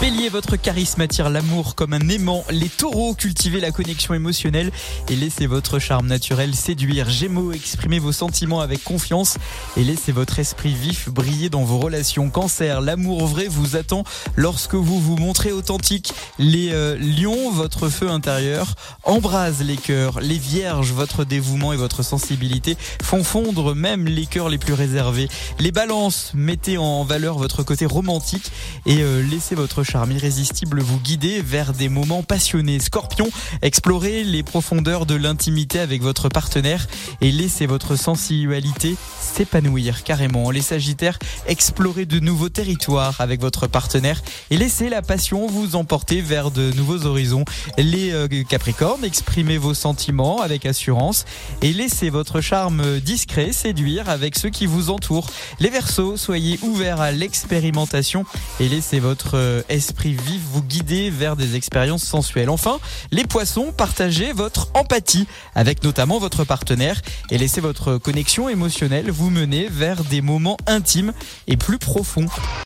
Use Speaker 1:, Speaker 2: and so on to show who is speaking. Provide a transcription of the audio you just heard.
Speaker 1: Bélier, votre charisme attire l'amour comme un aimant. Les taureaux, cultivez la connexion émotionnelle et laissez votre charme naturel séduire. Gémeaux, exprimez vos sentiments avec confiance et laissez votre esprit vif briller dans vos relations. Cancer, l'amour vrai vous attend lorsque vous vous montrez authentique. Les euh, lions, votre feu intérieur embrase les cœurs. Les vierges, votre dévouement et votre sensibilité font fondre même les cœurs les plus réservés. Les balances, mettez en valeur votre côté romantique et euh, laissez votre charme irrésistible vous guider vers des moments passionnés. Scorpion, explorez les profondeurs de l'intimité avec votre partenaire et laissez votre sensualité s'épanouir carrément. Les Sagittaires, explorez de nouveaux territoires avec votre partenaire et laissez la passion vous emporter vers de nouveaux horizons. Les euh, Capricornes, exprimez vos sentiments avec assurance et laissez votre charme discret séduire avec ceux qui vous entourent. Les Verseaux, soyez ouverts à l'expérimentation et laissez votre euh, esprit vif vous guider vers des expériences sensuelles. Enfin, les poissons, partagez votre empathie avec notamment votre partenaire et laissez votre connexion émotionnelle vous mener vers des moments intimes et plus profonds.